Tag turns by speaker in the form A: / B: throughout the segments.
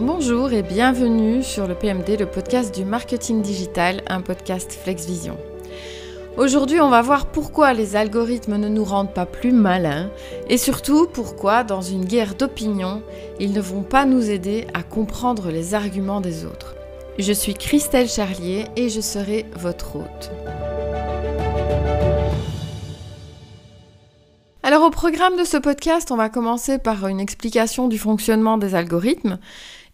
A: Bonjour et bienvenue sur le PMD, le podcast du marketing digital, un podcast FlexVision. Aujourd'hui, on va voir pourquoi les algorithmes ne nous rendent pas plus malins et surtout pourquoi, dans une guerre d'opinion, ils ne vont pas nous aider à comprendre les arguments des autres. Je suis Christelle Charlier et je serai votre hôte. Alors au programme de ce podcast, on va commencer par une explication du fonctionnement des algorithmes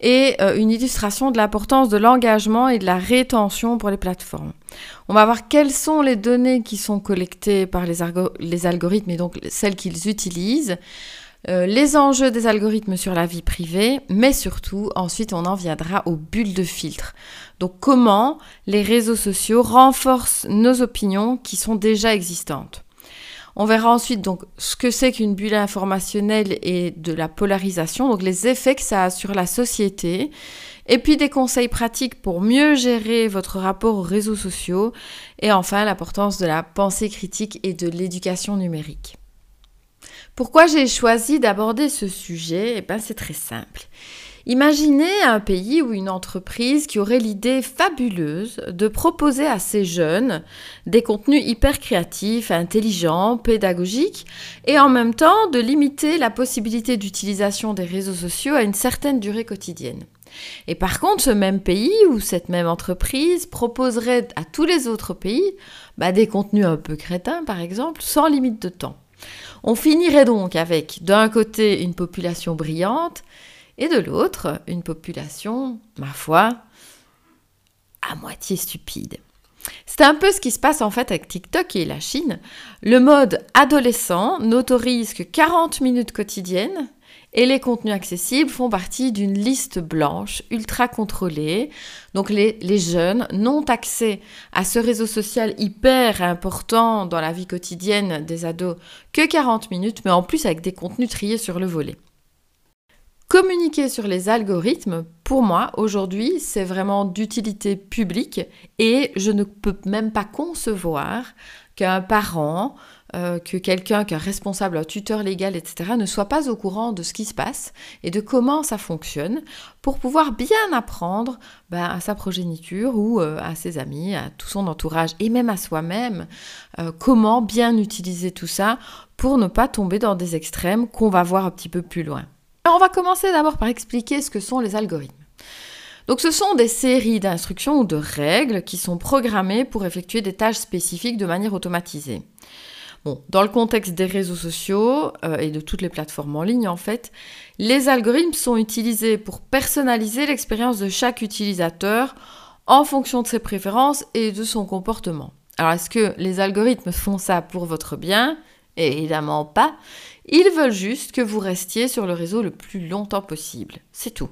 A: et euh, une illustration de l'importance de l'engagement et de la rétention pour les plateformes. On va voir quelles sont les données qui sont collectées par les, algorithmes et donc celles qu'ils utilisent, euh, les enjeux des algorithmes sur la vie privée, mais surtout ensuite on en viendra aux bulles de filtre. Donc comment les réseaux sociaux renforcent nos opinions qui sont déjà existantes. On verra ensuite donc ce que c'est qu'une bulle informationnelle et de la polarisation, donc les effets que ça a sur la société, et puis des conseils pratiques pour mieux gérer votre rapport aux réseaux sociaux, et enfin l'importance de la pensée critique et de l'éducation numérique. Pourquoi j'ai choisi d'aborder ce sujet? Eh bien c'est très simple. Imaginez un pays ou une entreprise qui aurait l'idée fabuleuse de proposer à ses jeunes des contenus hyper créatifs, intelligents, pédagogiques, et en même temps de limiter la possibilité d'utilisation des réseaux sociaux à une certaine durée quotidienne. Et par contre, ce même pays ou cette même entreprise proposerait à tous les autres pays bah, des contenus un peu crétins, par exemple, sans limite de temps. On finirait donc avec, d'un côté, une population brillante et de l'autre, une population, ma foi, à moitié stupide. C'est un peu ce qui se passe en fait avec TikTok et la Chine. Le mode adolescent n'autorise que 40 minutes quotidiennes et les contenus accessibles font partie d'une liste blanche ultra contrôlée. Donc les, les, jeunes n'ont accès à ce réseau social hyper important dans la vie quotidienne des ados que 40 minutes, mais en plus avec des contenus triés sur le volet. Communiquer sur les algorithmes, pour moi, aujourd'hui, c'est vraiment d'utilité publique et je ne peux même pas concevoir qu'un parent, euh, que quelqu'un, qu'un responsable, un tuteur légal, etc., ne soit pas au courant de ce qui se passe et de comment ça fonctionne pour pouvoir bien apprendre ben, à sa progéniture ou euh, à ses amis, à tout son entourage et même à soi-même euh, comment bien utiliser tout ça pour ne pas tomber dans des extrêmes qu'on va voir un petit peu plus loin. Alors on va commencer d'abord par expliquer ce que sont les algorithmes. Donc ce sont des séries d'instructions ou de règles qui sont programmées pour effectuer des tâches spécifiques de manière automatisée. Dans le contexte des réseaux sociaux euh, et de toutes les plateformes en ligne en fait, les algorithmes sont utilisés pour personnaliser l'expérience de chaque utilisateur en fonction de ses préférences et de son comportement. Alors est-ce que les algorithmes font ça pour votre bien? Évidemment pas. Ils veulent juste que vous restiez sur le réseau le plus longtemps possible. C'est tout.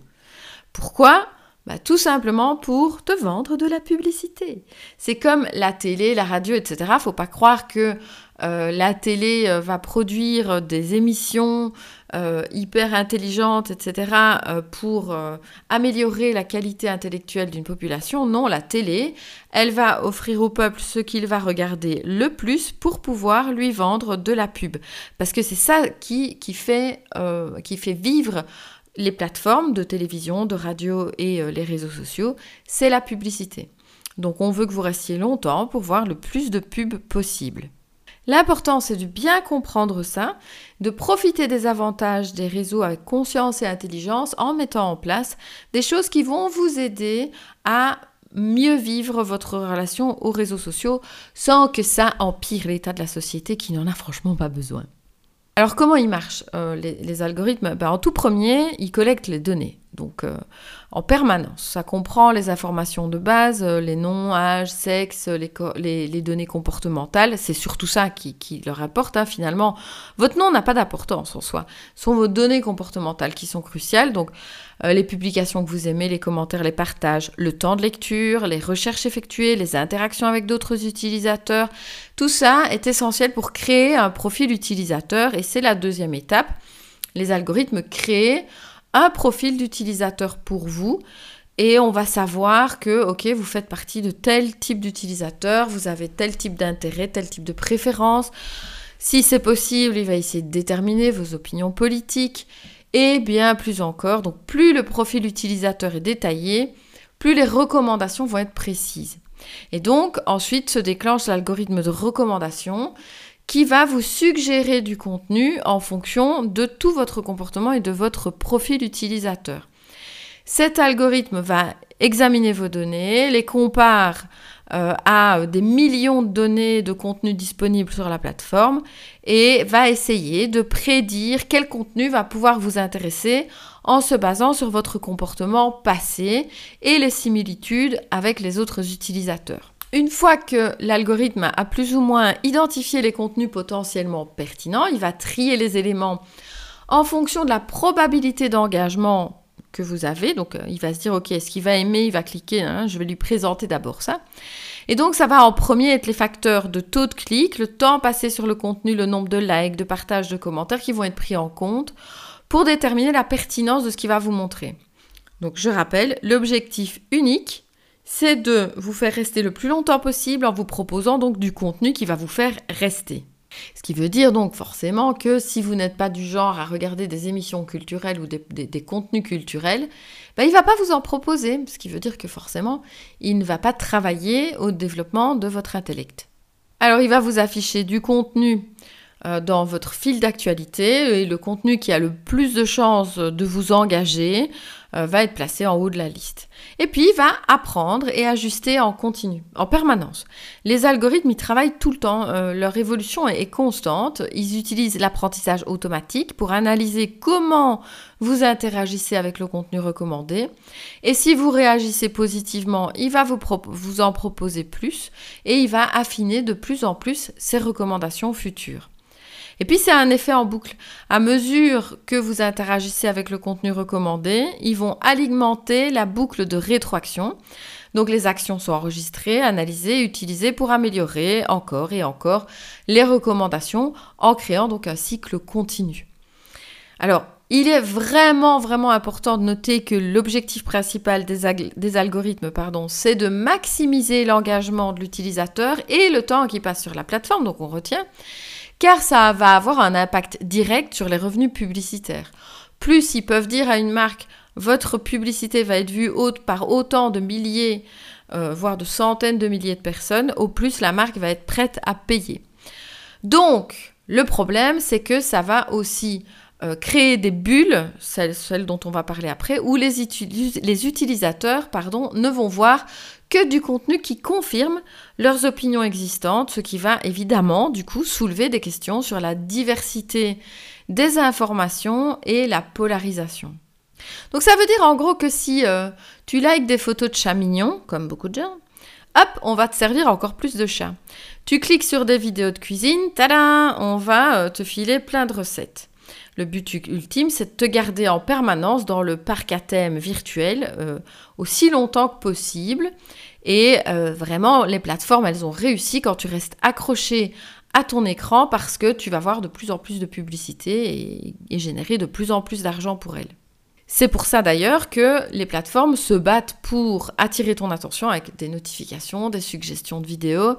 A: Pourquoi? Bah, tout simplement pour te vendre de la publicité. C'est comme la télé, la radio, etc. Faut pas croire que euh, la télé euh, va produire des émissions euh, hyper intelligentes, etc. pour améliorer la qualité intellectuelle d'une population. Non, la télé, elle va offrir au peuple ce qu'il va regarder le plus pour pouvoir lui vendre de la pub. Parce que c'est ça qui, fait, vivre les plateformes de télévision, de radio et euh, les réseaux sociaux, c'est la publicité. Donc on veut que vous restiez longtemps pour voir le plus de pubs possible. L'important, c'est de bien comprendre ça, de profiter des avantages des réseaux avec conscience et intelligence en mettant en place des choses qui vont vous aider à mieux vivre votre relation aux réseaux sociaux sans que ça empire l'état de la société qui n'en a franchement pas besoin. Alors comment ils marchent euh, les, algorithmes? Ben, En tout premier, ils collectent les données, donc euh, en permanence. Ça comprend les informations de base, euh, les noms, âge, sexe, les, données comportementales. C'est surtout ça qui, leur importe hein, finalement. Votre nom n'a pas d'importance en soi. Ce sont vos données comportementales qui sont cruciales. Donc les publications que vous aimez, les commentaires, les partages, le temps de lecture, les recherches effectuées, les interactions avec d'autres utilisateurs. Tout ça est essentiel pour créer un profil utilisateur et c'est la deuxième étape. Les algorithmes créent un profil d'utilisateur pour vous et on va savoir que, ok, vous faites partie de tel type d'utilisateur, vous avez tel type d'intérêt, tel type de préférence. Si c'est possible, il va essayer de déterminer vos opinions politiques et bien plus encore. Donc plus le profil utilisateur est détaillé, plus les recommandations vont être précises. Et donc ensuite se déclenche l'algorithme de recommandation qui va vous suggérer du contenu en fonction de tout votre comportement et de votre profil utilisateur. Cet algorithme va examiner vos données, les compare euh, à des millions de données de contenu disponibles sur la plateforme et va essayer de prédire quel contenu va pouvoir vous intéresser en se basant sur votre comportement passé et les similitudes avec les autres utilisateurs. Une fois que l'algorithme a plus ou moins identifié les contenus potentiellement pertinents, il va trier les éléments en fonction de la probabilité d'engagement que vous avez. Donc, euh, il va se dire, OK, est-ce qu'il va aimer Il va cliquer, hein, je vais lui présenter d'abord ça. Et donc, ça va en premier être les facteurs de taux de clic, le temps passé sur le contenu, le nombre de likes, de partages, de commentaires qui vont être pris en compte pour déterminer la pertinence de ce qu'il va vous montrer. Donc, je rappelle, l'objectif unique, c'est de vous faire rester le plus longtemps possible en vous proposant donc du contenu qui va vous faire rester. Ce qui veut dire donc forcément que si vous n'êtes pas du genre à regarder des émissions culturelles ou des, contenus culturels, ben, il ne va pas vous en proposer, ce qui veut dire que forcément, il ne va pas travailler au développement de votre intellect. Alors il va vous afficher du contenu euh, dans votre fil d'actualité et le contenu qui a le plus de chances de vous engager euh, va être placé en haut de la liste. Et puis il va apprendre et ajuster en continu, en permanence. Les algorithmes, ils travaillent tout le temps, euh, leur évolution est, constante, ils utilisent l'apprentissage automatique pour analyser comment vous interagissez avec le contenu recommandé. Et si vous réagissez positivement, il va vous, vous en proposer plus et il va affiner de plus en plus ses recommandations futures. Et puis c'est un effet en boucle. À mesure que vous interagissez avec le contenu recommandé, ils vont alimenter la boucle de rétroaction. Donc les actions sont enregistrées, analysées, utilisées pour améliorer encore et encore les recommandations en créant donc un cycle continu. Alors, il est vraiment, vraiment important de noter que l'objectif principal des, des algorithmes, pardon, c'est de maximiser l'engagement de l'utilisateur et le temps qui passe sur la plateforme, donc on retient car ça va avoir un impact direct sur les revenus publicitaires. Plus ils peuvent dire à une marque, votre publicité va être vue par autant de milliers, euh, voire de centaines de milliers de personnes, au plus la marque va être prête à payer. Donc, le problème, c'est que ça va aussi euh, créer des bulles, celles, dont on va parler après, où les, les utilisateurs pardon, ne vont voir que du contenu qui confirme leurs opinions existantes, ce qui va évidemment du coup soulever des questions sur la diversité des informations et la polarisation. Donc ça veut dire en gros que si euh, tu likes des photos de chats mignons, comme beaucoup de gens, hop, on va te servir encore plus de chats. Tu cliques sur des vidéos de cuisine, tada, on va euh, te filer plein de recettes. Le but ultime, c'est de te garder en permanence dans le parc à thème virtuel euh, aussi longtemps que possible. Et euh, vraiment, les plateformes, elles ont réussi quand tu restes accroché à ton écran parce que tu vas voir de plus en plus de publicité et, et générer de plus en plus d'argent pour elles. C'est pour ça d'ailleurs que les plateformes se battent pour attirer ton attention avec des notifications, des suggestions de vidéos,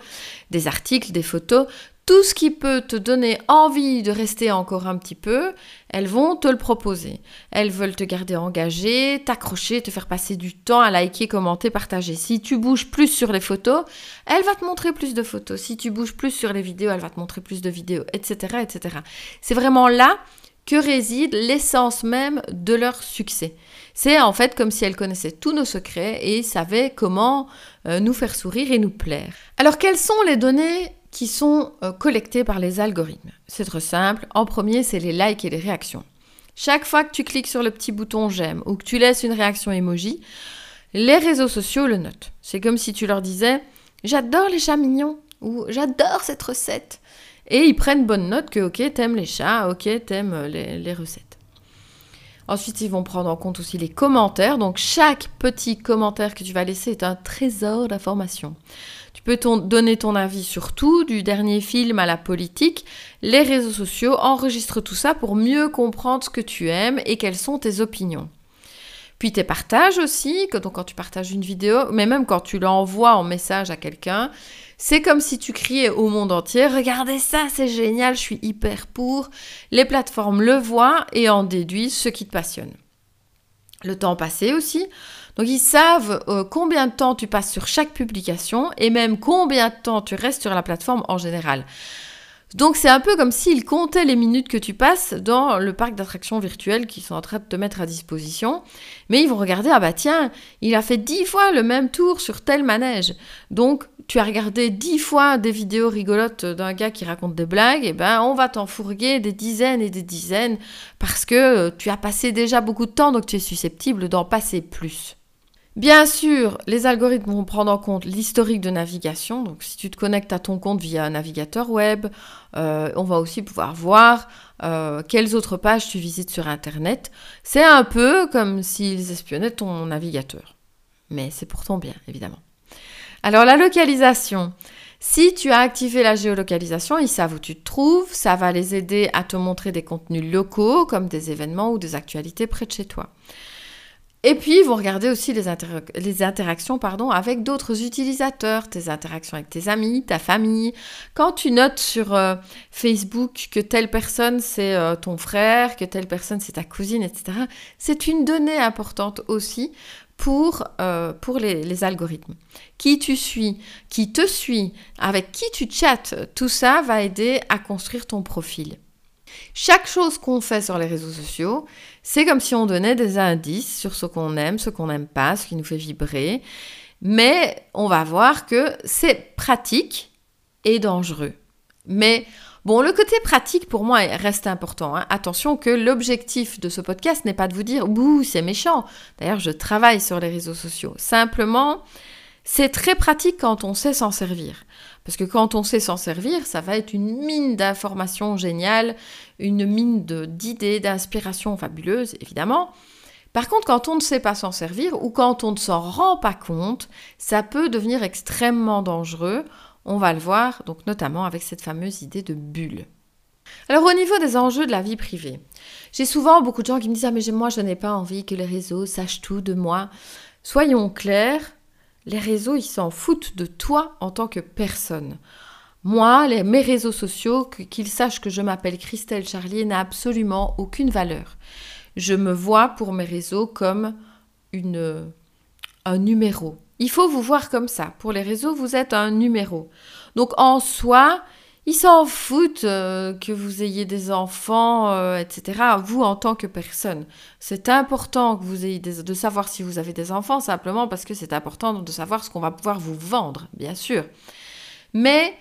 A: des articles, des photos, tout ce qui peut te donner envie de rester encore un petit peu, elles vont te le proposer. Elles veulent te garder engagé, t'accrocher, te faire passer du temps à liker, commenter, partager. Si tu bouges plus sur les photos, elle va te montrer plus de photos. Si tu bouges plus sur les vidéos, elle va te montrer plus de vidéos, etc. etc. C'est vraiment là que réside l'essence même de leur succès. C'est en fait comme si elles connaissaient tous nos secrets et savaient comment euh, nous faire sourire et nous plaire. Alors quelles sont les données qui sont euh, collectés par les algorithmes. C'est très simple. En premier, c'est les likes et les réactions. Chaque fois que tu cliques sur le petit bouton j'aime ou que tu laisses une réaction emoji, les réseaux sociaux le notent. C'est comme si tu leur disais j'adore les chats mignons ou j'adore cette recette. Et ils prennent bonne note que ok, t'aimes les chats, ok, t'aimes euh, les, les recettes. Ensuite, ils vont prendre en compte aussi les commentaires. Donc, chaque petit commentaire que tu vas laisser est un trésor d'informations. Tu peux donner ton avis sur tout, du dernier film à la politique. Les réseaux sociaux enregistrent tout ça pour mieux comprendre ce que tu aimes et quelles sont tes opinions. Puis tes partages aussi, quand tu partages une vidéo, mais même quand tu l'envoies en message à quelqu'un, C'est comme si tu criais au monde entier, regardez ça, c'est génial, je suis hyper pour. Les plateformes le voient et en déduisent ce qui te passionne. Le temps passé aussi. Donc ils savent euh, combien de temps tu passes sur chaque publication et même combien de temps tu restes sur la plateforme en général. Donc c'est un peu comme s'ils comptaient les minutes que tu passes dans le parc d'attractions virtuelles qu'ils sont en train de te mettre à disposition. Mais ils vont regarder, ah bah tiens, il a fait dix fois le même tour sur tel manège. Donc tu as regardé dix fois des vidéos rigolotes d'un gars qui raconte des blagues, et ben on va t'en fourguer des dizaines et des dizaines parce que tu as passé déjà beaucoup de temps, donc tu es susceptible d'en passer plus. Bien sûr, les algorithmes vont prendre en compte l'historique de navigation. Donc, si tu te connectes à ton compte via un navigateur web, euh, on va aussi pouvoir voir euh, quelles autres pages tu visites sur Internet. C'est un peu comme s'ils espionnaient ton navigateur. Mais c'est pour ton bien, évidemment. Alors, la localisation. Si tu as activé la géolocalisation, ils savent où tu te trouves. Ça va les aider à te montrer des contenus locaux, comme des événements ou des actualités près de chez toi. Et puis, vous regardez aussi les, interactions pardon, avec d'autres utilisateurs, tes interactions avec tes amis, ta famille. Quand tu notes sur euh, Facebook que telle personne c'est euh, ton frère, que telle personne c'est ta cousine, etc., c'est une donnée importante aussi pour, euh, les, algorithmes. Qui tu suis, qui te suit, avec qui tu chattes, tout ça va aider à construire ton profil. Chaque chose qu'on fait sur les réseaux sociaux, c'est comme si on donnait des indices sur ce qu'on aime, ce qu'on n'aime pas, ce qui nous fait vibrer. Mais on va voir que c'est pratique et dangereux. Mais bon, le côté pratique pour moi reste important. Hein. Attention que l'objectif de ce podcast n'est pas de vous dire ouh c'est méchant. D'ailleurs, je travaille sur les réseaux sociaux. Simplement, c'est très pratique quand on sait s'en servir. Parce que quand on sait s'en servir, ça va être une mine d'informations géniales, une mine d'idées, d'inspiration fabuleuse, évidemment. Par contre, quand on ne sait pas s'en servir ou quand on ne s'en rend pas compte, ça peut devenir extrêmement dangereux. On va le voir, donc notamment avec cette fameuse idée de bulle. Alors au niveau des enjeux de la vie privée, j'ai souvent beaucoup de gens qui me disent Ah mais moi je n'ai pas envie que les réseaux sachent tout de moi. Soyons clairs, les réseaux, ils s'en foutent de toi en tant que personne. Moi, les, mes réseaux sociaux, qu'ils sachent que je m'appelle Christelle Charlier, n'a absolument aucune valeur. Je me vois pour mes réseaux comme une, un numéro. Il faut vous voir comme ça. Pour les réseaux, vous êtes un numéro. Donc en soi, ils s'en foutent euh, que vous ayez des enfants, euh, etc. Vous en tant que personne. C'est important que vous ayez de savoir si vous avez des enfants, simplement parce que c'est important de savoir ce qu'on va pouvoir vous vendre, bien sûr. Mais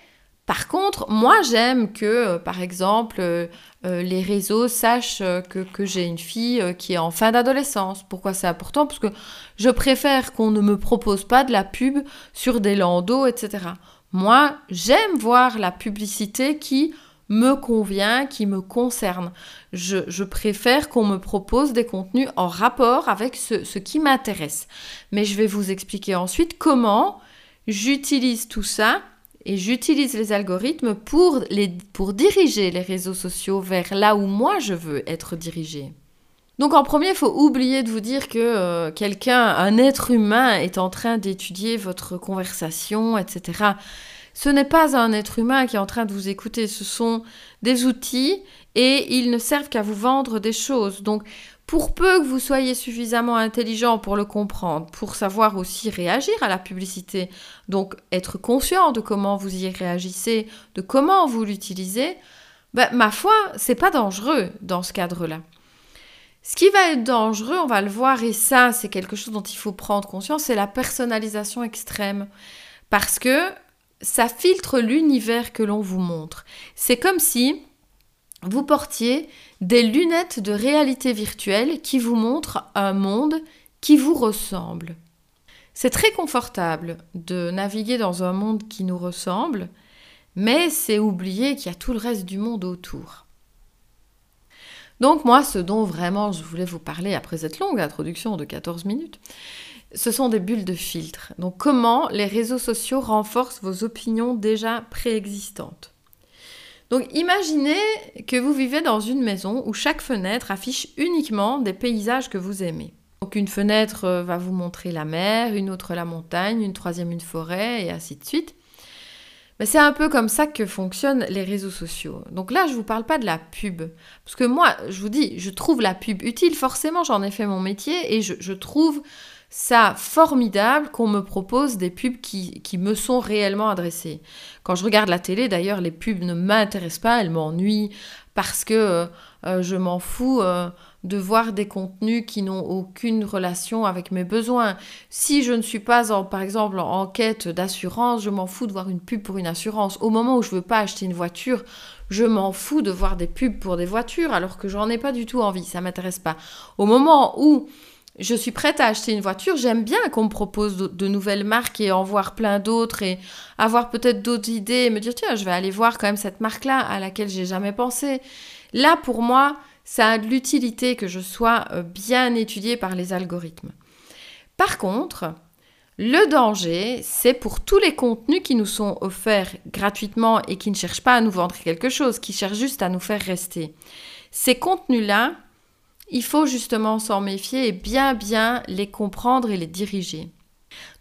A: par contre, moi j'aime que, euh, par exemple, les réseaux sachent que, que j'ai une fille qui est en fin d'adolescence. Pourquoi c'est important? Parce que je préfère qu'on ne me propose pas de la pub sur des landaux, etc. Moi, j'aime voir la publicité qui me convient, qui me concerne. Je, préfère qu'on me propose des contenus en rapport avec ce, qui m'intéresse. Mais je vais vous expliquer ensuite comment j'utilise tout ça et j'utilise les algorithmes pour, pour diriger les réseaux sociaux vers là où moi je veux être dirigé. Donc en premier, il faut oublier de vous dire que euh, quelqu'un, un être humain, est en train d'étudier votre conversation, etc. Ce n'est pas un être humain qui est en train de vous écouter, ce sont des outils et ils ne servent qu'à vous vendre des choses. Donc pour peu que vous soyez suffisamment intelligent pour le comprendre, pour savoir aussi réagir à la publicité, donc être conscient de comment vous y réagissez, de comment vous l'utilisez, ben, ma foi, c'est pas dangereux dans ce cadre-là. Ce qui va être dangereux, on va le voir, et ça, c'est quelque chose dont il faut prendre conscience, c'est la personnalisation extrême. Parce que ça filtre l'univers que l'on vous montre. C'est comme si vous portiez des lunettes de réalité virtuelle qui vous montrent un monde qui vous ressemble. C'est très confortable de naviguer dans un monde qui nous ressemble, mais c'est oublier qu'il y a tout le reste du monde autour. Donc moi, ce dont vraiment je voulais vous parler après cette longue introduction de 14 minutes, ce sont des bulles de filtre. Donc comment les réseaux sociaux renforcent vos opinions déjà préexistantes. Donc imaginez que vous vivez dans une maison où chaque fenêtre affiche uniquement des paysages que vous aimez. Donc une fenêtre euh, va vous montrer la mer, une autre la montagne, une troisième une forêt et ainsi de suite. Mais c'est un peu comme ça que fonctionnent les réseaux sociaux. Donc là, je ne vous parle pas de la pub. Parce que moi, je vous dis, je trouve la pub utile. Forcément, j'en ai fait mon métier et je, trouve ça formidable qu'on me propose des pubs qui, me sont réellement adressées. Quand je regarde la télé, d'ailleurs, les pubs ne m'intéressent pas, elles m'ennuient parce que euh, euh, je m'en fous. Euh, de voir des contenus qui n'ont aucune relation avec mes besoins. Si je ne suis pas, en, par exemple, en quête d'assurance, je m'en fous de voir une pub pour une assurance. Au moment où je veux pas acheter une voiture, je m'en fous de voir des pubs pour des voitures alors que j'en ai pas du tout envie, ça m'intéresse pas. Au moment où je suis prête à acheter une voiture, j'aime bien qu'on me propose de, nouvelles marques et en voir plein d'autres et avoir peut-être d'autres idées et me dire tiens, je vais aller voir quand même cette marque-là à laquelle j'ai jamais pensé. Là, pour moi, ça a de l'utilité que je sois euh, bien étudié par les algorithmes. Par contre, le danger, c'est pour tous les contenus qui nous sont offerts gratuitement et qui ne cherchent pas à nous vendre quelque chose, qui cherchent juste à nous faire rester. Ces contenus-là, il faut justement s'en méfier et bien bien les comprendre et les diriger.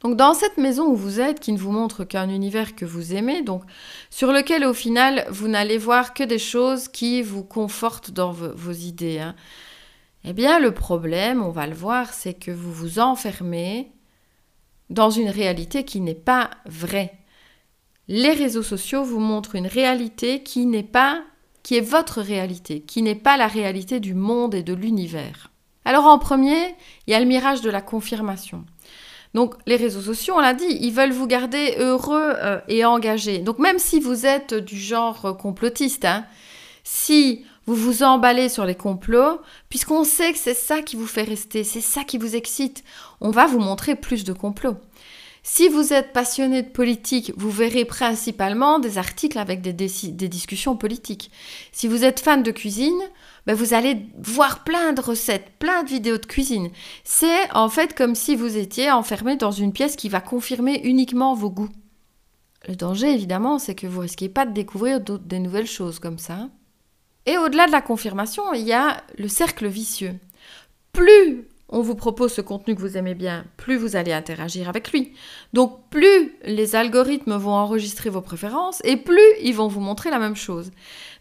A: Donc dans cette maison où vous êtes, qui ne vous montre qu'un univers que vous aimez, donc sur lequel au final vous n'allez voir que des choses qui vous confortent dans vos, idées, hein, eh bien le problème, on va le voir, c'est que vous vous enfermez dans une réalité qui n'est pas vraie. Les réseaux sociaux vous montrent une réalité qui n'est pas qui est votre réalité, qui n'est pas la réalité du monde et de l'univers. Alors en premier, il y a le mirage de la confirmation. Donc les réseaux sociaux, on l'a dit, ils veulent vous garder heureux euh, et engagé. Donc même si vous êtes du genre complotiste, hein, si vous vous emballez sur les complots, puisqu'on sait que c'est ça qui vous fait rester, c'est ça qui vous excite, on va vous montrer plus de complots. Si vous êtes passionné de politique, vous verrez principalement des articles avec des discussions politiques. Si vous êtes fan de cuisine, ben, vous allez voir plein de recettes, plein de vidéos de cuisine. C'est en fait comme si vous étiez enfermé dans une pièce qui va confirmer uniquement vos goûts. Le danger, évidemment, c'est que vous risquez pas de découvrir des nouvelles choses comme ça. Et au-delà de la confirmation, il y a le cercle vicieux. Plus on vous propose ce contenu que vous aimez bien, plus vous allez interagir avec lui. Donc plus les algorithmes vont enregistrer vos préférences et plus ils vont vous montrer la même chose.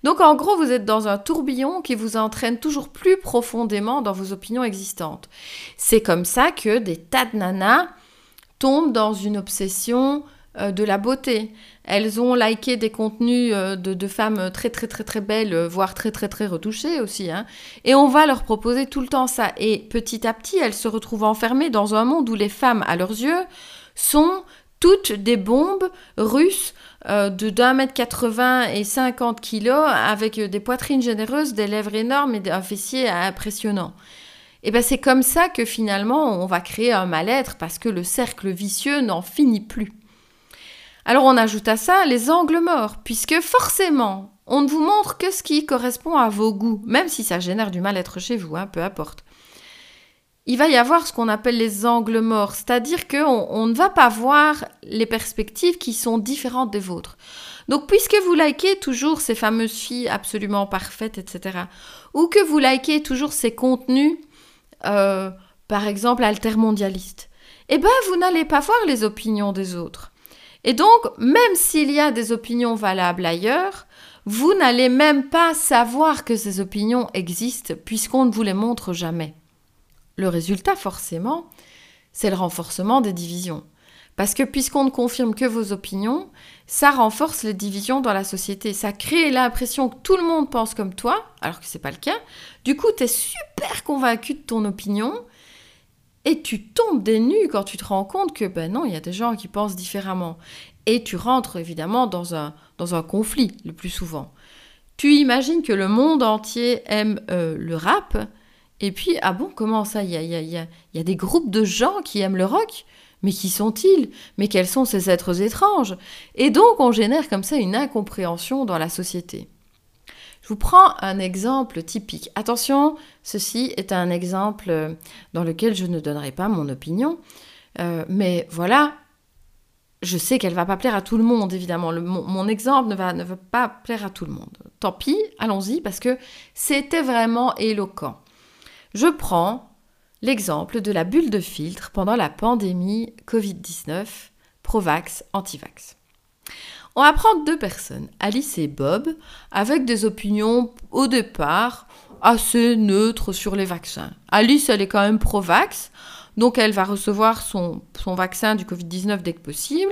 A: Donc en gros, vous êtes dans un tourbillon qui vous entraîne toujours plus profondément dans vos opinions existantes. C'est comme ça que des tas de nanas tombent dans une obsession de la beauté. Elles ont liké des contenus euh, de, femmes très très très très belles, euh, voire très très très retouchées aussi. Hein. Et on va leur proposer tout le temps ça. Et petit à petit, elles se retrouvent enfermées dans un monde où les femmes, à leurs yeux, sont toutes des bombes russes de d'un mètre 80 et 50 kilos avec des poitrines généreuses, des lèvres énormes et un fessier impressionnant. Et ben c'est comme ça que finalement on va créer un mal-être parce que le cercle vicieux n'en finit plus. Alors on ajoute à ça les angles morts, puisque forcément, on ne vous montre que ce qui correspond à vos goûts, même si ça génère du mal-être chez vous, hein, peu importe. Il va y avoir ce qu'on appelle les angles morts, c'est-à-dire qu'on on ne va pas voir les perspectives qui sont différentes des vôtres. Donc puisque vous likez toujours ces fameuses filles absolument parfaites, etc., ou que vous likez toujours ces contenus, euh, par exemple altermondialistes, eh bien vous n'allez pas voir les opinions des autres. Et donc, même s'il y a des opinions valables ailleurs, vous n'allez même pas savoir que ces opinions existent puisqu'on ne vous les montre jamais. Le résultat, forcément, c'est le renforcement des divisions. Parce que puisqu'on ne confirme que vos opinions, ça renforce les divisions dans la société. Ça crée l'impression que tout le monde pense comme toi, alors que ce n'est pas le cas. Du coup, tu es super convaincu de ton opinion et tu tombes des nues quand tu te rends compte que, ben non, il y a des gens qui pensent différemment. Et tu rentres évidemment dans un, conflit le plus souvent. Tu imagines que le monde entier aime euh, le rap, et puis, ah bon, comment ça Il y a, y, y a, des groupes de gens qui aiment le rock? Mais qui sont-ils? Mais quels sont ces êtres étranges? Et donc on génère comme ça une incompréhension dans la société. Je vous prends un exemple typique. Attention, ceci est un exemple euh, dans lequel je ne donnerai pas mon opinion. Euh, mais voilà, je sais qu'elle va pas plaire à tout le monde, évidemment. mon, exemple ne va, ne va pas plaire à tout le monde. Tant pis, allons-y, parce que c'était vraiment éloquent. Je prends l'exemple de la bulle de filtre pendant la pandémie Covid-19, Provax, Antivax. On va prendre deux personnes, Alice et Bob, avec des opinions au départ assez neutres sur les vaccins. Alice, elle est quand même pro-vax, donc elle va recevoir son, vaccin du Covid-19 dès que possible.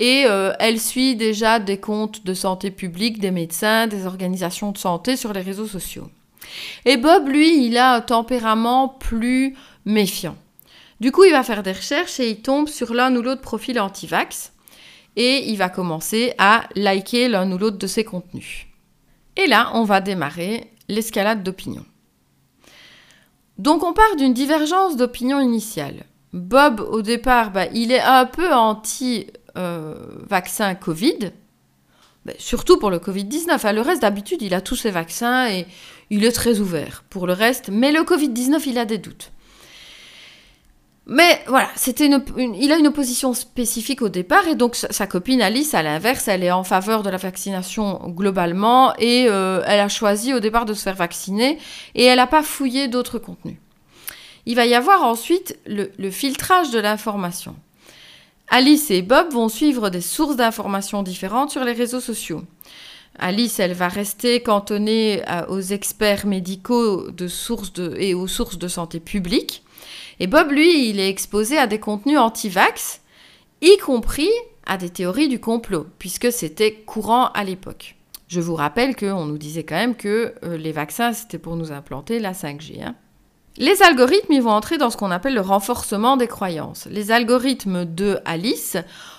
A: Et euh, elle suit déjà des comptes de santé publique, des médecins, des organisations de santé sur les réseaux sociaux. Et Bob, lui, il a un tempérament plus méfiant. Du coup, il va faire des recherches et il tombe sur l'un ou l'autre profil anti-vax et il va commencer à liker l'un ou l'autre de ses contenus. Et là, on va démarrer l'escalade d'opinion. Donc on part d'une divergence d'opinion initiale. Bob, au départ, bah, il est un peu anti-vaccin Covid, bah, surtout pour le Covid-19. Le reste, d'habitude, il a tous ses vaccins et il est très ouvert pour le reste. Mais le Covid-19, il a des doutes. Mais voilà, il a une opposition spécifique au départ et donc sa, copine Alice, à l'inverse, elle est en faveur de la vaccination globalement et euh, elle a choisi au départ de se faire vacciner et elle n'a pas fouillé d'autres contenus. Il va y avoir ensuite le, filtrage de l'information. Alice et Bob vont suivre des sources d'informations différentes sur les réseaux sociaux. Alice, elle va rester cantonnée euh, aux experts médicaux et aux sources de santé publique. Et Bob, lui, il est exposé à des contenus anti-vax, y compris à des théories du complot, puisque c'était courant à l'époque. Je vous rappelle qu'on nous disait quand même que euh, les vaccins, c'était pour nous implanter la 5G. Hein. Les algorithmes, ils vont entrer dans ce qu'on appelle le renforcement des croyances. Les algorithmes de Alice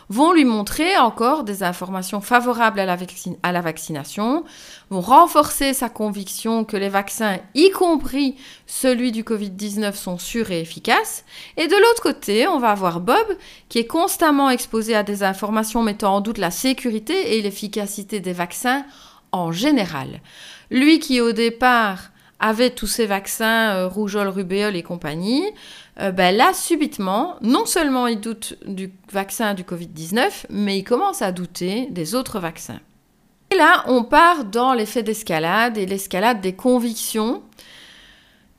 A: vont lui montrer encore des informations favorables à la, à la, vaccination, vont renforcer sa conviction que les vaccins, y compris celui du Covid-19, sont sûrs et efficaces. Et de l'autre côté, on va avoir Bob, qui est constamment exposé à des informations mettant en doute la sécurité et l'efficacité des vaccins en général. Lui qui au départ avait tous ces vaccins euh, rougeole, rubéole et compagnie, euh, ben là, subitement, non seulement il doute du vaccin du Covid-19, mais il commence à douter des autres vaccins. Et là, on part dans l'effet d'escalade et l'escalade des convictions.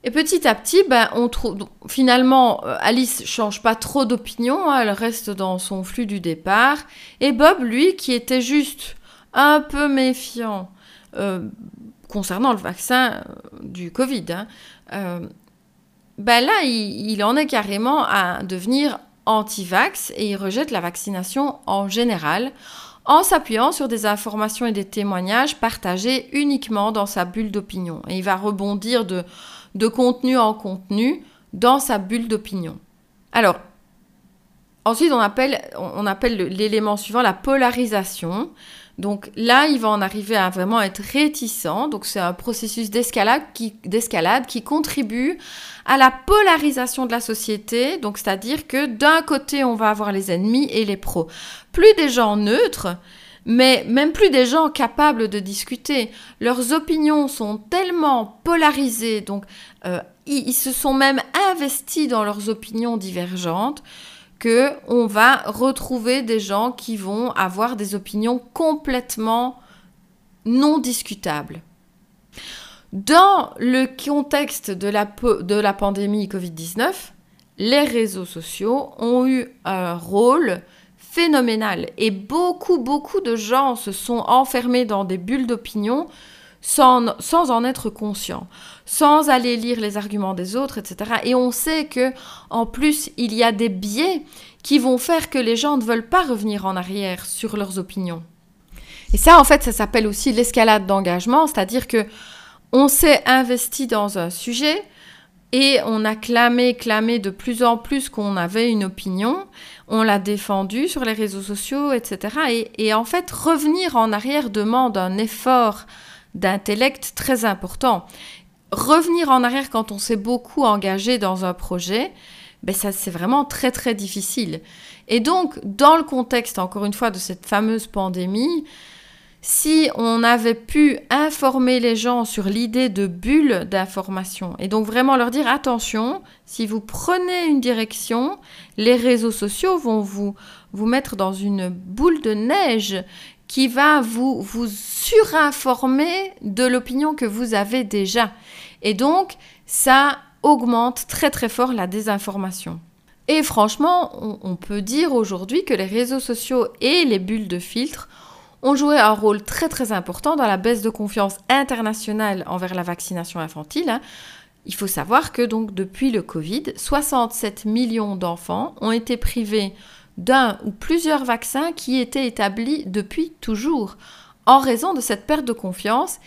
A: Et petit à petit, ben, on trouve finalement euh, Alice change pas trop d'opinion, hein, elle reste dans son flux du départ. Et Bob, lui, qui était juste un peu méfiant concernant le vaccin euh, du Covid, hein, euh, ben là, il, en est carrément à devenir anti-vax et il rejette la vaccination en général en s'appuyant sur des informations et des témoignages partagés uniquement dans sa bulle d'opinion. Et il va rebondir de, contenu en contenu dans sa bulle d'opinion. Alors, ensuite, on appelle l'élément suivant la polarisation. Donc là, il va en arriver à vraiment être réticent. Donc c'est un processus d'escalade qui, contribue à la polarisation de la société. Donc c'est-à-dire que d'un côté, on va avoir les ennemis et les pros. Plus des gens neutres, mais même plus des gens capables de discuter. Leurs opinions sont tellement polarisées, donc euh, ils se sont même investis dans leurs opinions divergentes que on va retrouver des gens qui vont avoir des opinions complètement non discutables. Dans le contexte de la, de la pandémie Covid-19, les réseaux sociaux ont eu un rôle phénoménal et beaucoup, beaucoup de gens se sont enfermés dans des bulles d'opinion sans, sans en être conscients sans aller lire les arguments des autres, etc. Et on sait que, en plus, il y a des biais qui vont faire que les gens ne veulent pas revenir en arrière sur leurs opinions. Et ça, en fait, ça s'appelle aussi l'escalade d'engagement, c'est-à-dire que on s'est investi dans un sujet et on a clamé, clamé de plus en plus qu'on avait une opinion, on l'a défendu sur les réseaux sociaux, etc. Et, et en fait, revenir en arrière demande un effort d'intellect très important revenir en arrière quand on s'est beaucoup engagé dans un projet, ben ça c'est vraiment très très difficile. Et donc dans le contexte encore une fois de cette fameuse pandémie, si on avait pu informer les gens sur l'idée de bulle d'information et donc vraiment leur dire attention, si vous prenez une direction, les réseaux sociaux vont vous vous mettre dans une boule de neige qui va vous, vous surinformer de l'opinion que vous avez déjà. Et donc, ça augmente très très fort la désinformation. Et franchement, on, peut dire aujourd'hui que les réseaux sociaux et les bulles de filtre ont joué un rôle très très important dans la baisse de confiance internationale envers la vaccination infantile. Hein. Il faut savoir que donc depuis le Covid, 67 millions d'enfants ont été privés d'un ou plusieurs vaccins qui étaient établis depuis toujours, en raison de cette perte de confiance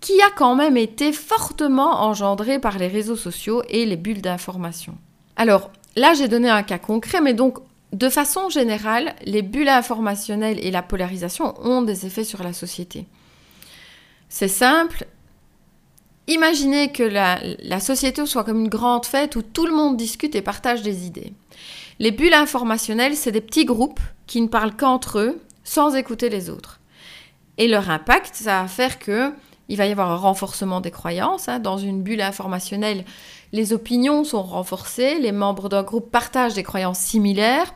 A: qui a quand même été fortement engendrée par les réseaux sociaux et les bulles d'information. Alors là, j'ai donné un cas concret, mais donc de façon générale, les bulles informationnelles et la polarisation ont des effets sur la société. C'est simple. Imaginez que la, la, société soit comme une grande fête où tout le monde discute et partage des idées. Les bulles informationnelles, c'est des petits groupes qui ne parlent qu'entre eux, sans écouter les autres. Et leur impact, ça va faire que il va y avoir un renforcement des croyances. Hein. Dans une bulle informationnelle, les opinions sont renforcées, les membres d'un groupe partagent des croyances similaires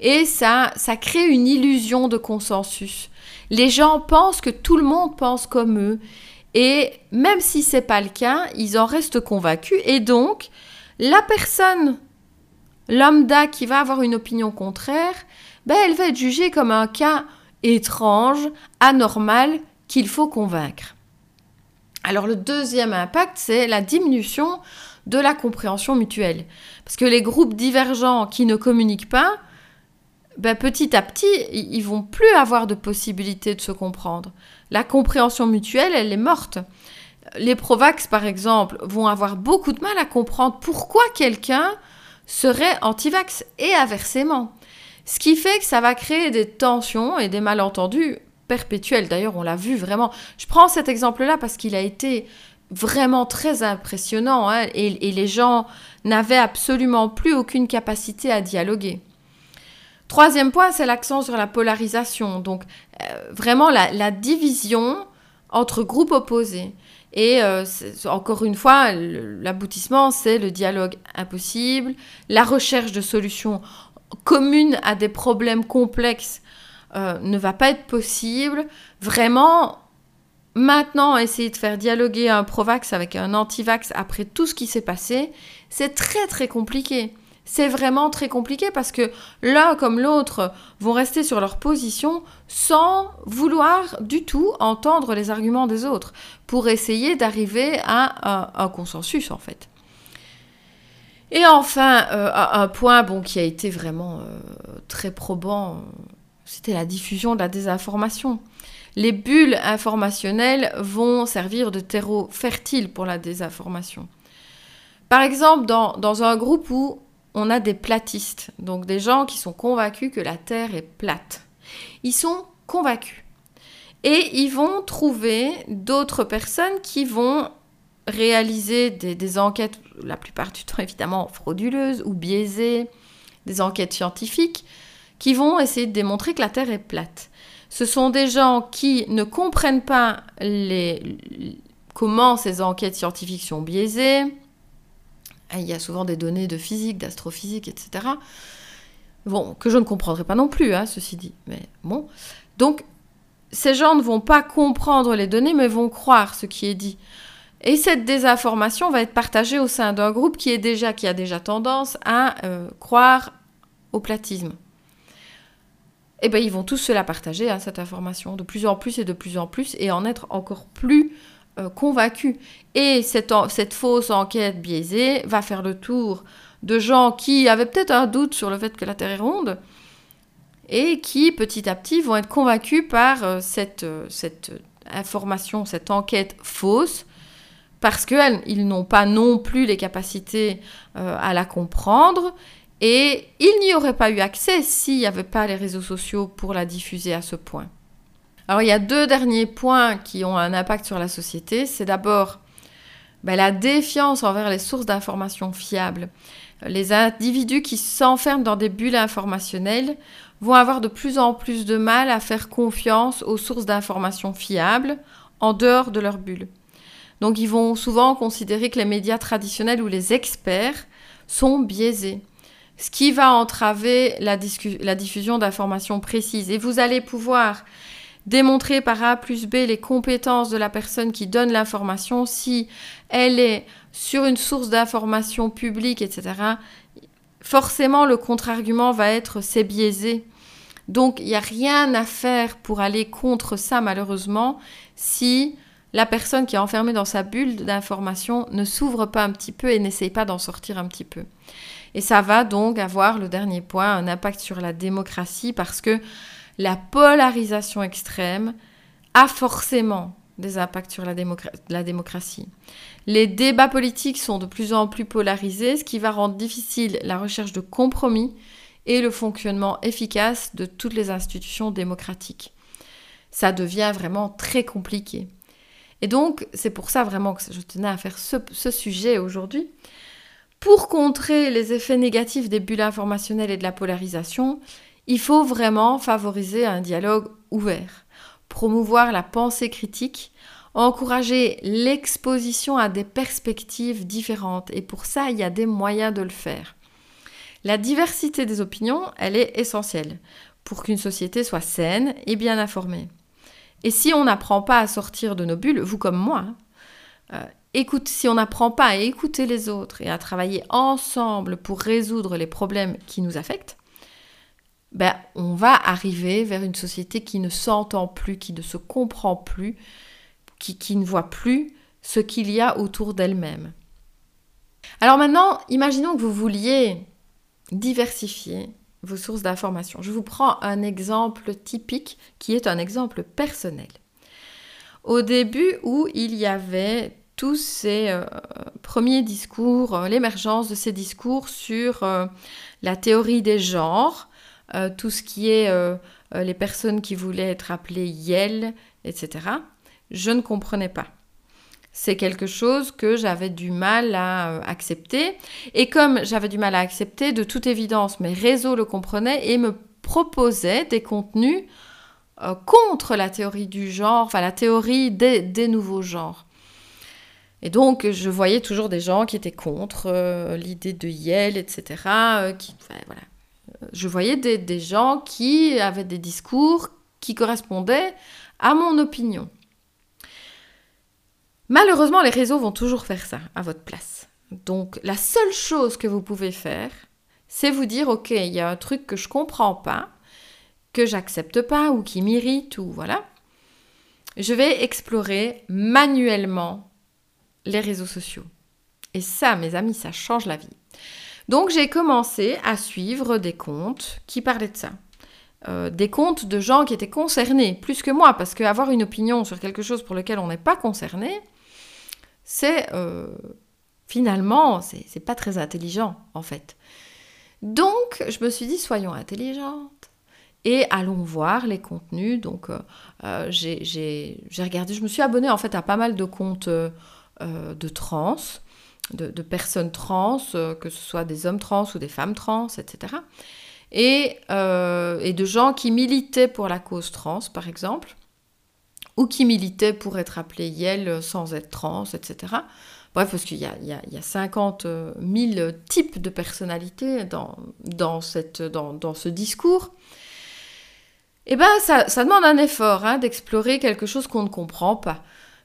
A: et ça, ça crée une illusion de consensus. Les gens pensent que tout le monde pense comme eux et même si c'est pas le cas, ils en restent convaincus et donc la personne lambda qui va avoir une opinion contraire, ben, elle va être jugée comme un cas étrange, anormal qu'il faut convaincre. Alors le deuxième impact, c'est la diminution de la compréhension mutuelle. Parce que les groupes divergents qui ne communiquent pas, ben, petit à petit, ils vont plus avoir de possibilité de se comprendre. La compréhension mutuelle, elle est morte. Les Provax, par exemple, vont avoir beaucoup de mal à comprendre pourquoi quelqu'un serait anti-vax et inversement. Ce qui fait que ça va créer des tensions et des malentendus perpétuels. D'ailleurs, on l'a vu vraiment. Je prends cet exemple-là parce qu'il a été vraiment très impressionnant hein, et, les gens n'avaient absolument plus aucune capacité à dialoguer. Troisième point, c'est l'accent sur la polarisation, donc euh, vraiment la, division entre groupes opposés. Et euh, encore une fois, l'aboutissement, c'est le dialogue impossible, la recherche de solutions communes à des problèmes complexes euh, ne va pas être possible. Vraiment, Maintenant, essayer de faire dialoguer un pro-vax avec un anti-vax après tout ce qui s'est passé, c'est très très compliqué. C'est vraiment très compliqué parce que l'un comme l'autre vont rester sur leur position sans vouloir du tout entendre les arguments des autres pour essayer d'arriver à un, consensus en fait. Et enfin, euh, un point bon, qui a été vraiment euh, très probant, c'était la diffusion de la désinformation les bulles informationnelles vont servir de terreau fertile pour la désinformation. Par exemple, dans, un groupe où on a des platistes, donc des gens qui sont convaincus que la Terre est plate. Ils sont convaincus. Et ils vont trouver d'autres personnes qui vont réaliser des, enquêtes, la plupart du temps évidemment frauduleuses ou biaisées, des enquêtes scientifiques, qui vont essayer de démontrer que la Terre est plate. Ce sont des gens qui ne comprennent pas comment ces enquêtes scientifiques sont biaisées. Il y a souvent des données de physique, d'astrophysique, etc. Bon, que je ne comprendrai pas non plus, hein, ceci dit. Mais bon. Donc, ces gens ne vont pas comprendre les données, mais vont croire ce qui est dit. Et cette désinformation va être partagée au sein d'un groupe qui, est déjà, qui a déjà tendance à euh, croire au platisme eh ben, ils vont tous se la partager, hein, cette information, de plus en plus et de plus en plus, et en être encore plus convaincus. Et cette, cette fausse enquête biaisée va faire le tour de gens qui avaient peut-être un doute sur le fait que la Terre est ronde, et qui, petit à petit, vont être convaincus par euh, cette, euh, cette information, cette enquête fausse, parce qu'ils n'ont pas non plus les capacités à la comprendre, et il n'y aurait pas eu accès s'il n'y avait pas les réseaux sociaux pour la diffuser à ce point. Alors il y a deux derniers points qui ont un impact sur la société. C'est d'abord ben, la défiance envers les sources d'informations fiables. Les individus qui s'enferment dans des bulles informationnelles vont avoir de plus en plus de mal à faire confiance aux sources d'informations fiables en dehors de leur bulle. Donc ils vont souvent considérer que les médias traditionnels ou les experts sont biaisés ce qui va entraver la, diffusion d'informations précises. Et vous allez pouvoir démontrer par A plus B les compétences de la personne qui donne l'information si elle est sur une source d'information publique, etc. Forcément, le contre-argument va être c'est biaisé. Donc il n'y a rien à faire pour aller contre ça malheureusement si la personne qui est enfermée dans sa bulle d'information ne s'ouvre pas un petit peu et n'essaye pas d'en sortir un petit peu. Et ça va donc avoir, le dernier point, un impact sur la démocratie parce que la polarisation extrême a forcément des impacts sur la, démocratie. Les débats politiques sont de plus en plus polarisés, ce qui va rendre difficile la recherche de compromis et le fonctionnement efficace de toutes les institutions démocratiques. Ça devient vraiment très compliqué. Et donc, c'est pour ça vraiment que je tenais à faire ce, sujet aujourd'hui. Pour contrer les effets négatifs des bulles informationnelles et de la polarisation, il faut vraiment favoriser un dialogue ouvert, promouvoir la pensée critique, encourager l'exposition à des perspectives différentes. Et pour ça, il y a des moyens de le faire. La diversité des opinions, elle est essentielle pour qu'une société soit saine et bien informée. Et si on n'apprend pas à sortir de nos bulles, vous comme moi, euh, écoute, si on n'apprend pas à écouter les autres et à travailler ensemble pour résoudre les problèmes qui nous affectent, ben, on va arriver vers une société qui ne s'entend plus, qui ne se comprend plus, qui, ne voit plus ce qu'il y a autour d'elle-même. Alors maintenant, imaginons que vous vouliez diversifier vos sources d'information. Je vous prends un exemple typique qui est un exemple personnel. Au début où il y avait tous ces euh, premiers discours, euh, l'émergence de ces discours sur euh, la théorie des genres, tout ce qui est les personnes qui voulaient être appelées Yel, etc., je ne comprenais pas c'est quelque chose que j'avais du mal à euh, accepter. Et comme j'avais du mal à accepter, de toute évidence, mes réseaux le comprenaient et me proposaient des contenus euh, contre la théorie du genre, enfin la théorie des, nouveaux genres. Et donc, je voyais toujours des gens qui étaient contre euh, l'idée de Yale, etc. qui. Je voyais des gens qui avaient des discours qui correspondaient à mon opinion. Malheureusement, les réseaux vont toujours faire ça à votre place. Donc, la seule chose que vous pouvez faire, c'est vous dire, OK, il y a un truc que je comprends pas, que j'accepte pas ou qui m'irrite ou voilà. Je vais explorer manuellement les réseaux sociaux. Et ça, mes amis, ça change la vie. Donc, j'ai commencé à suivre des comptes qui parlaient de ça. Euh, des comptes de gens qui étaient concernés, plus que moi, parce qu'avoir une opinion sur quelque chose pour lequel on n'est pas concerné, c'est euh, finalement, c'est pas très intelligent en fait. Donc, je me suis dit, soyons intelligentes et allons voir les contenus. Donc, euh, j'ai regardé, je me suis abonnée en fait à pas mal de comptes de trans, de, personnes trans, que ce soit des hommes trans ou des femmes trans, etc. Et, et de gens qui militaient pour la cause trans, par exemple ou qui militaient pour être appelés Yel sans être trans, etc. Bref, parce qu'il y a, y, 50 000 types de personnalités dans, dans, cette, dans, ce discours. Eh bien, ça, demande un effort hein, d'explorer quelque chose qu'on ne comprend pas.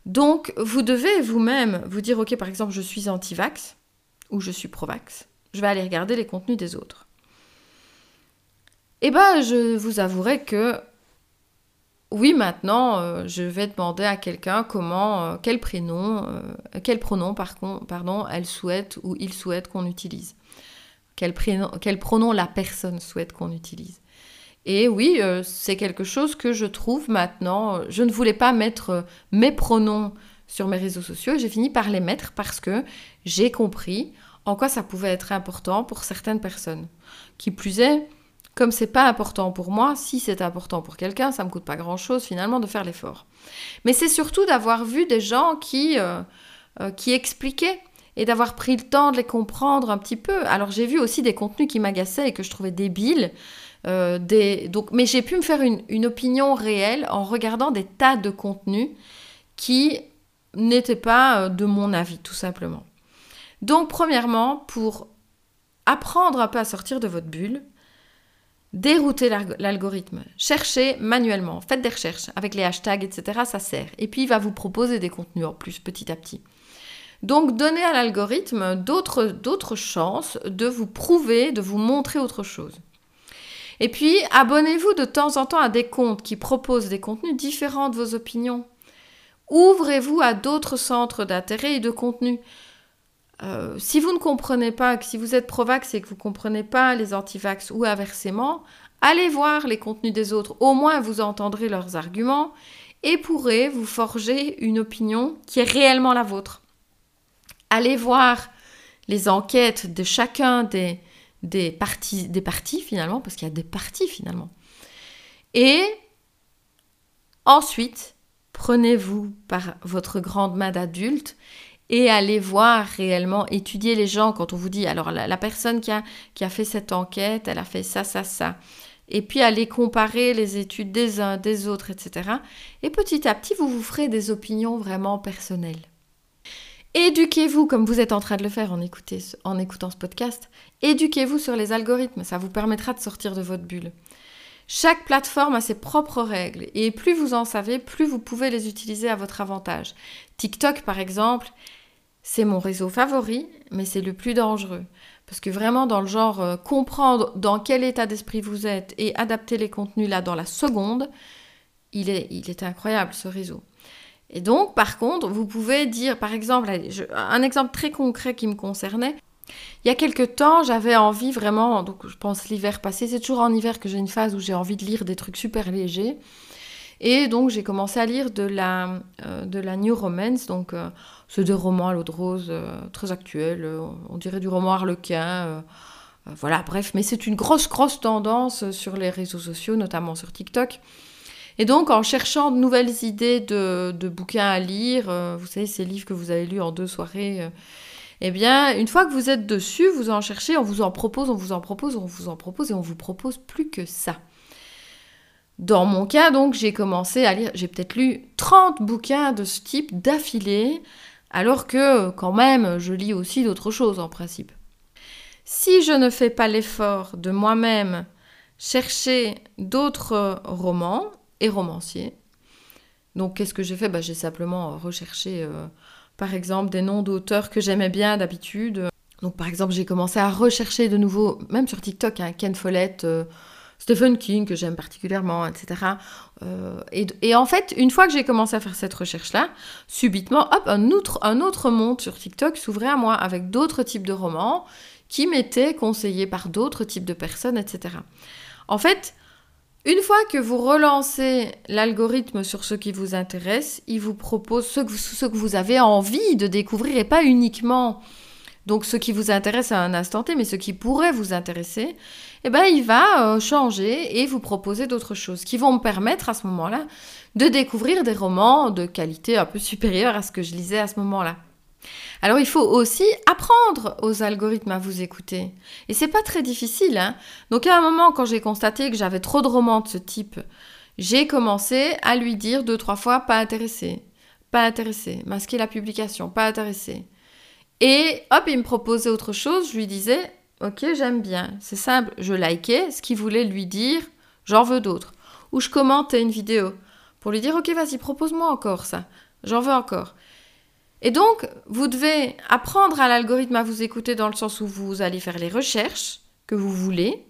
A: Donc, vous devez vous-même vous dire, ok, par exemple, je suis anti-vax ou je suis pro-vax. Je vais aller regarder les contenus des autres. Eh bien, je vous avouerai que oui, maintenant, euh, je vais demander à quelqu'un comment, euh, quel prénom, euh, quel pronom, pardon, elle souhaite ou il souhaite qu'on utilise. Quel, prénom, quel pronom la personne souhaite qu'on utilise. Et oui, c'est quelque chose que je trouve maintenant. Je ne voulais pas mettre mes pronoms sur mes réseaux sociaux j'ai fini par les mettre parce que j'ai compris en quoi ça pouvait être important pour certaines personnes. Qui plus est, comme c'est pas important pour moi, si c'est important pour quelqu'un, ça me coûte pas grand chose finalement de faire l'effort. Mais c'est surtout d'avoir vu des gens qui, euh, euh, qui expliquaient et d'avoir pris le temps de les comprendre un petit peu. Alors j'ai vu aussi des contenus qui m'agaçaient et que je trouvais débiles. Euh, mais j'ai pu me faire une, opinion réelle en regardant des tas de contenus qui n'étaient pas de mon avis, tout simplement. Donc, premièrement, pour apprendre un peu à sortir de votre bulle, Dérouter l'algorithme. Cherchez manuellement. Faites des recherches avec les hashtags, etc. Ça sert. Et puis, il va vous proposer des contenus en plus petit à petit. Donc, donnez à l'algorithme d'autres chances de vous prouver, de vous montrer autre chose. Et puis, abonnez-vous de temps en temps à des comptes qui proposent des contenus différents de vos opinions. Ouvrez-vous à d'autres centres d'intérêt et de contenu. Euh, si vous ne comprenez pas, si vous êtes pro-vax et que vous ne comprenez pas les anti-vax ou inversement, allez voir les contenus des autres. Au moins, vous entendrez leurs arguments et pourrez vous forger une opinion qui est réellement la vôtre. Allez voir les enquêtes de chacun des, des partis, finalement, parce qu'il y a des partis finalement. Et ensuite, prenez-vous par votre grande main d'adulte et allez voir réellement, étudier les gens quand on vous dit, alors la, personne qui a, qui a fait cette enquête, elle a fait ça, ça, ça. Et puis allez comparer les études des uns, des autres, etc. Et petit à petit, vous vous ferez des opinions vraiment personnelles. Éduquez-vous comme vous êtes en train de le faire en, écoutant ce podcast. Éduquez-vous sur les algorithmes, ça vous permettra de sortir de votre bulle. Chaque plateforme a ses propres règles et plus vous en savez, plus vous pouvez les utiliser à votre avantage. TikTok par exemple, c'est mon réseau favori, mais c'est le plus dangereux. Parce que vraiment dans le genre euh, comprendre dans quel état d'esprit vous êtes et adapter les contenus là dans la seconde, il est incroyable ce réseau. Et donc, par contre, vous pouvez dire, par exemple, un exemple très concret qui me concernait, il y a quelques temps, j'avais envie vraiment, donc je pense l'hiver passé, c'est toujours en hiver que j'ai une phase où j'ai envie de lire des trucs super légers. Et donc j'ai commencé à lire de la, euh, de la New Romance, donc euh, c'est des romans à l'eau de rose euh, très actuels, on dirait du roman harlequin. voilà, bref, mais c'est une grosse, grosse tendance sur les réseaux sociaux, notamment sur TikTok. Et donc, en cherchant de nouvelles idées de, bouquins à lire, vous savez, ces livres que vous avez lus en deux soirées, eh bien, une fois que vous êtes dessus, vous en cherchez, on vous en propose, on vous en propose, on vous en propose, et on vous propose plus que ça. Dans mon cas, donc, j'ai commencé à lire, j'ai peut-être lu 30 bouquins de ce type d'affilée, alors que quand même, je lis aussi d'autres choses en principe. Si je ne fais pas l'effort de moi-même chercher d'autres romans et romanciers, donc qu'est-ce que j'ai fait? Bah, J'ai simplement recherché euh, par exemple des noms d'auteurs que j'aimais bien d'habitude. Donc par exemple, j'ai commencé à rechercher de nouveau, même sur TikTok, hein, Ken Follett, euh, Stephen King, que j'aime particulièrement, etc. Euh, et, en fait, une fois que j'ai commencé à faire cette recherche-là, subitement, hop, un autre, un autre monde sur TikTok s'ouvrait à moi avec d'autres types de romans qui m'étaient conseillés par d'autres types de personnes, etc. En fait, une fois que vous relancez l'algorithme sur ce qui vous intéresse, il vous propose ce que vous, avez envie de découvrir et pas uniquement donc ce qui vous intéresse à un instant T, mais ce qui pourrait vous intéresser, eh ben, il va euh, changer et vous proposer d'autres choses qui vont me permettre à ce moment-là de découvrir des romans de qualité un peu supérieure à ce que je lisais à ce moment-là. Alors il faut aussi apprendre aux algorithmes à vous écouter. Et c'est pas très difficile. Hein Donc à un moment, quand j'ai constaté que j'avais trop de romans de ce type, j'ai commencé à lui dire deux, trois fois pas intéressé, pas intéressé, masquer la publication, pas intéressé. Et hop, il me proposait autre chose, je lui disais ok, j'aime bien, c'est simple, je likais ce qu'il voulait lui dire, j'en veux d'autres. Ou je commentais une vidéo pour lui dire ok, vas-y, propose-moi encore ça, j'en veux encore. Et donc, vous devez apprendre à l'algorithme à vous écouter dans le sens où vous allez faire les recherches que vous voulez.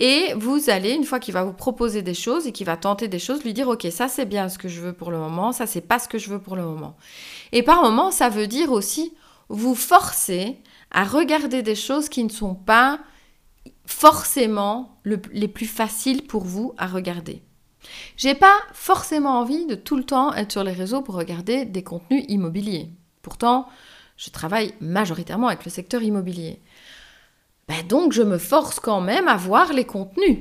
A: Et vous allez, une fois qu'il va vous proposer des choses et qu'il va tenter des choses, lui dire, OK, ça c'est bien ce que je veux pour le moment, ça c'est pas ce que je veux pour le moment. Et par moment, ça veut dire aussi vous forcer à regarder des choses qui ne sont pas forcément les plus faciles pour vous à regarder. J'ai pas forcément envie de tout le temps être sur les réseaux pour regarder des contenus immobiliers. Pourtant, je travaille majoritairement avec le secteur immobilier. Ben donc, je me force quand même à voir les contenus.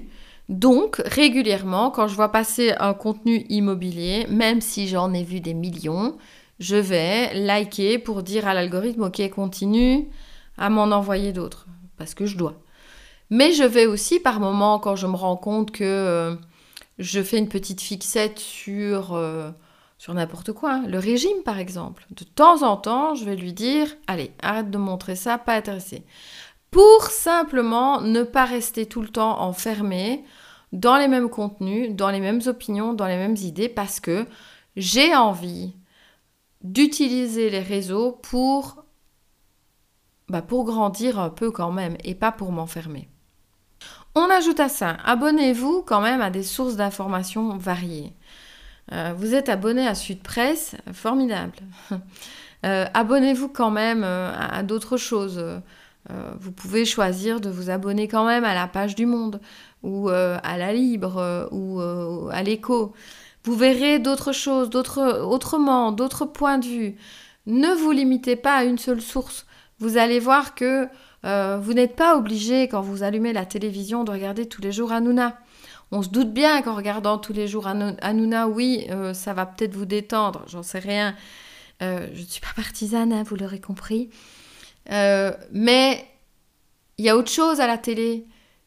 A: Donc, régulièrement, quand je vois passer un contenu immobilier, même si j'en ai vu des millions, je vais liker pour dire à l'algorithme, OK, continue à m'en envoyer d'autres, parce que je dois. Mais je vais aussi, par moment, quand je me rends compte que... Je fais une petite fixette sur, euh, sur n'importe quoi, hein. le régime par exemple. De temps en temps, je vais lui dire, allez, arrête de montrer ça, pas intéressé. Pour simplement ne pas rester tout le temps enfermé dans les mêmes contenus, dans les mêmes opinions, dans les mêmes idées, parce que j'ai envie d'utiliser les réseaux pour, bah, pour grandir un peu quand même, et pas pour m'enfermer. On ajoute à ça, abonnez-vous quand même à des sources d'informations variées. Euh, vous êtes abonné à Sud Presse, formidable. Euh, abonnez-vous quand même euh, à, d'autres choses. vous pouvez choisir de vous abonner quand même à la page du Monde ou à la Libre ou à l'Écho. Vous verrez d'autres choses, d'autres, autrement, d'autres points de vue. Ne vous limitez pas à une seule source. Vous allez voir que vous n'êtes pas obligé, quand vous allumez la télévision, de regarder tous les jours Hanouna. On se doute bien qu'en regardant tous les jours Hanouna, oui, euh, ça va peut-être vous détendre, j'en sais rien. Euh, je ne suis pas partisane, hein, vous l'aurez compris. Euh, mais il y a autre chose à la télé.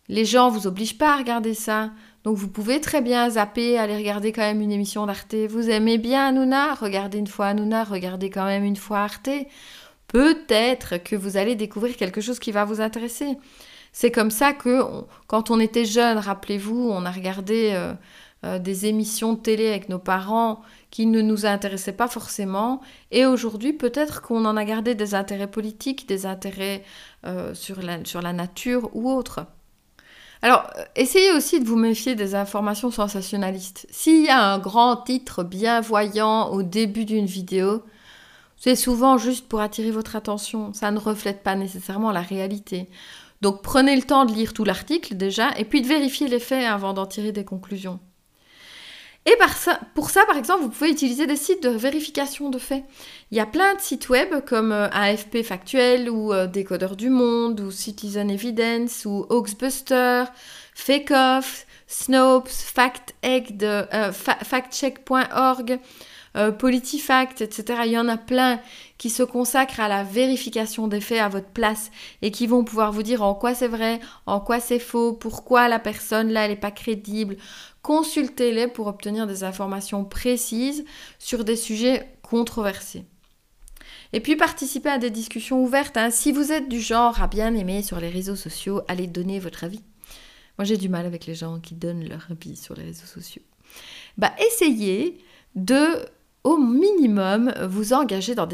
A: Les gens vous obligent pas à regarder ça. Donc vous pouvez très bien zapper, aller regarder quand même une émission d'Arte. Vous aimez bien Hanouna? Regardez une fois Hanouna, regardez quand même une fois Arte. Peut-être que vous allez découvrir quelque chose qui va vous intéresser. C'est comme ça que quand on était jeune, rappelez-vous, on a regardé euh, euh, des émissions de télé avec nos parents qui ne nous intéressaient pas forcément. Et aujourd'hui, peut-être qu'on en a gardé des intérêts politiques, des intérêts euh, sur, la, nature ou autre. Alors, essayez aussi de vous méfier des informations sensationnalistes. S'il y a un grand titre bien voyant au début d'une vidéo, c'est souvent juste pour attirer votre attention. Ça ne reflète pas nécessairement la réalité. Donc prenez le temps de lire tout l'article déjà, et puis de vérifier les faits avant d'en tirer des conclusions. Et pour ça, par exemple, vous pouvez utiliser des sites de vérification de faits. Il y a plein de sites web comme euh, AFP Factuel ou euh, Décodeur du Monde ou Citizen Evidence ou Hoaxbuster, Fakeoff, Snopes, FactCheck.org. Factcheck.org. Euh, PolitiFact, etc. Il y en a plein qui se consacrent à la vérification des faits à votre place et qui vont pouvoir vous dire en quoi c'est vrai, en quoi c'est faux, pourquoi la personne là, elle n'est pas crédible. Consultez-les pour obtenir des informations précises sur des sujets controversés. Et puis participez à des discussions ouvertes. Hein. Si vous êtes du genre à bien aimer sur les réseaux sociaux, allez donner votre avis. Moi j'ai du mal avec les gens qui donnent leur avis sur les réseaux sociaux. Bah essayez de au minimum vous engager dans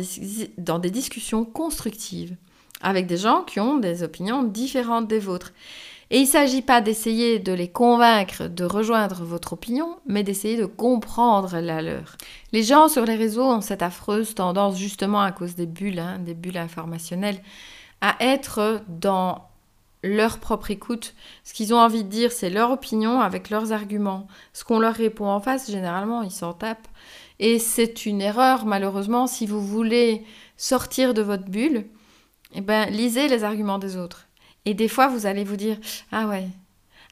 A: des, discussions constructives avec des gens qui ont des opinions différentes des vôtres. Et il ne s'agit pas d'essayer de les convaincre de rejoindre votre opinion, mais d'essayer de comprendre la leur. Les gens sur les réseaux ont cette affreuse tendance, justement à cause des bulles, hein, des bulles informationnelles, à être dans leur propre écoute. Ce qu'ils ont envie de dire, c'est leur opinion avec leurs arguments. Ce qu'on leur répond en face, généralement, ils s'en tapent. Et c'est une erreur, malheureusement, si vous voulez sortir de votre bulle, eh ben, lisez les arguments des autres. Et des fois, vous allez vous dire Ah ouais,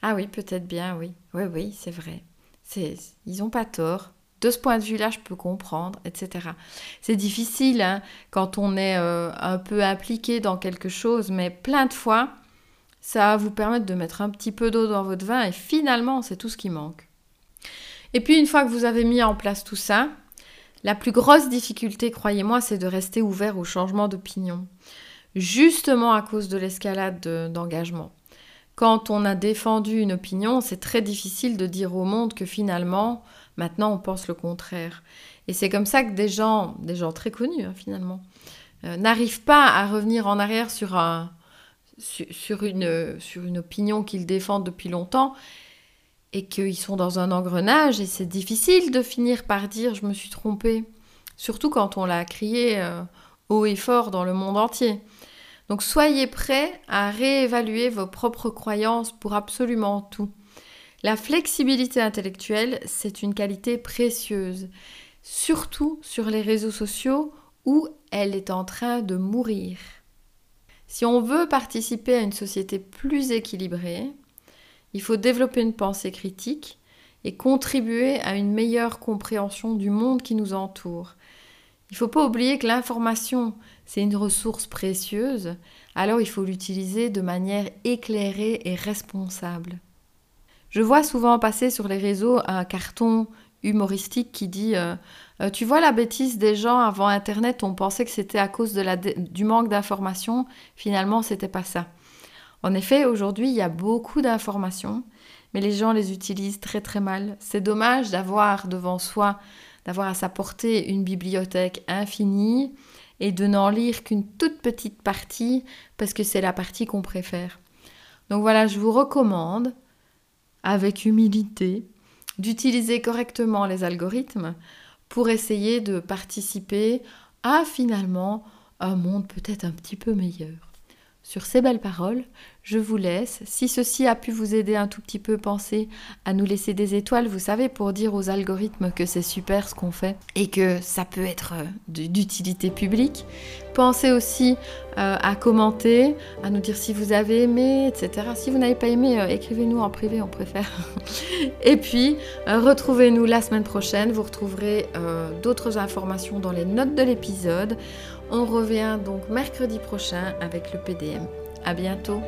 A: ah oui, peut-être bien, oui, oui, oui, c'est vrai. Ils n'ont pas tort. De ce point de vue-là, je peux comprendre, etc. C'est difficile hein, quand on est euh, un peu impliqué dans quelque chose, mais plein de fois, ça va vous permettre de mettre un petit peu d'eau dans votre vin et finalement, c'est tout ce qui manque. Et puis une fois que vous avez mis en place tout ça, la plus grosse difficulté, croyez-moi, c'est de rester ouvert au changement d'opinion. Justement à cause de l'escalade d'engagement. Quand on a défendu une opinion, c'est très difficile de dire au monde que finalement, maintenant, on pense le contraire. Et c'est comme ça que des gens, des gens très connus hein, finalement, euh, n'arrivent pas à revenir en arrière sur, un, sur, une, sur une opinion qu'ils défendent depuis longtemps et qu'ils sont dans un engrenage et c'est difficile de finir par dire je me suis trompé, surtout quand on l'a crié euh, haut et fort dans le monde entier. Donc soyez prêts à réévaluer vos propres croyances pour absolument tout. La flexibilité intellectuelle, c'est une qualité précieuse, surtout sur les réseaux sociaux où elle est en train de mourir. Si on veut participer à une société plus équilibrée, il faut développer une pensée critique et contribuer à une meilleure compréhension du monde qui nous entoure. Il ne faut pas oublier que l'information, c'est une ressource précieuse, alors il faut l'utiliser de manière éclairée et responsable. Je vois souvent passer sur les réseaux un carton humoristique qui dit euh, euh, Tu vois la bêtise des gens avant Internet, on pensait que c'était à cause du manque d'information, finalement c'était pas ça. En effet, aujourd'hui, il y a beaucoup d'informations, mais les gens les utilisent très très mal. C'est dommage d'avoir devant soi, d'avoir à sa portée une bibliothèque infinie et de n'en lire qu'une toute petite partie parce que c'est la partie qu'on préfère. Donc voilà, je vous recommande, avec humilité, d'utiliser correctement les algorithmes pour essayer de participer à finalement un monde peut-être un petit peu meilleur. Sur ces belles paroles, je vous laisse. Si ceci a pu vous aider un tout petit peu, pensez à nous laisser des étoiles, vous savez, pour dire aux algorithmes que c'est super ce qu'on fait et que ça peut être euh, d'utilité publique. Pensez aussi euh, à commenter, à nous dire si vous avez aimé, etc. Si vous n'avez pas aimé, euh, écrivez-nous en privé, on préfère. et puis, retrouvez-nous la semaine prochaine. Vous retrouverez d'autres informations dans les notes de l'épisode. On revient donc mercredi prochain avec le PDM. À bientôt!